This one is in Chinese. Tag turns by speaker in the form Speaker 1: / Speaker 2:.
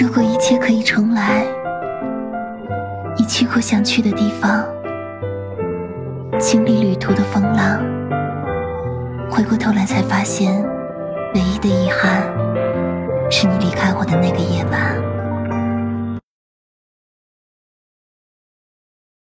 Speaker 1: 如果一切可以重来你去过想去的地方经历旅途的风浪回过头来才发现唯一的遗憾是你离开我的那个夜。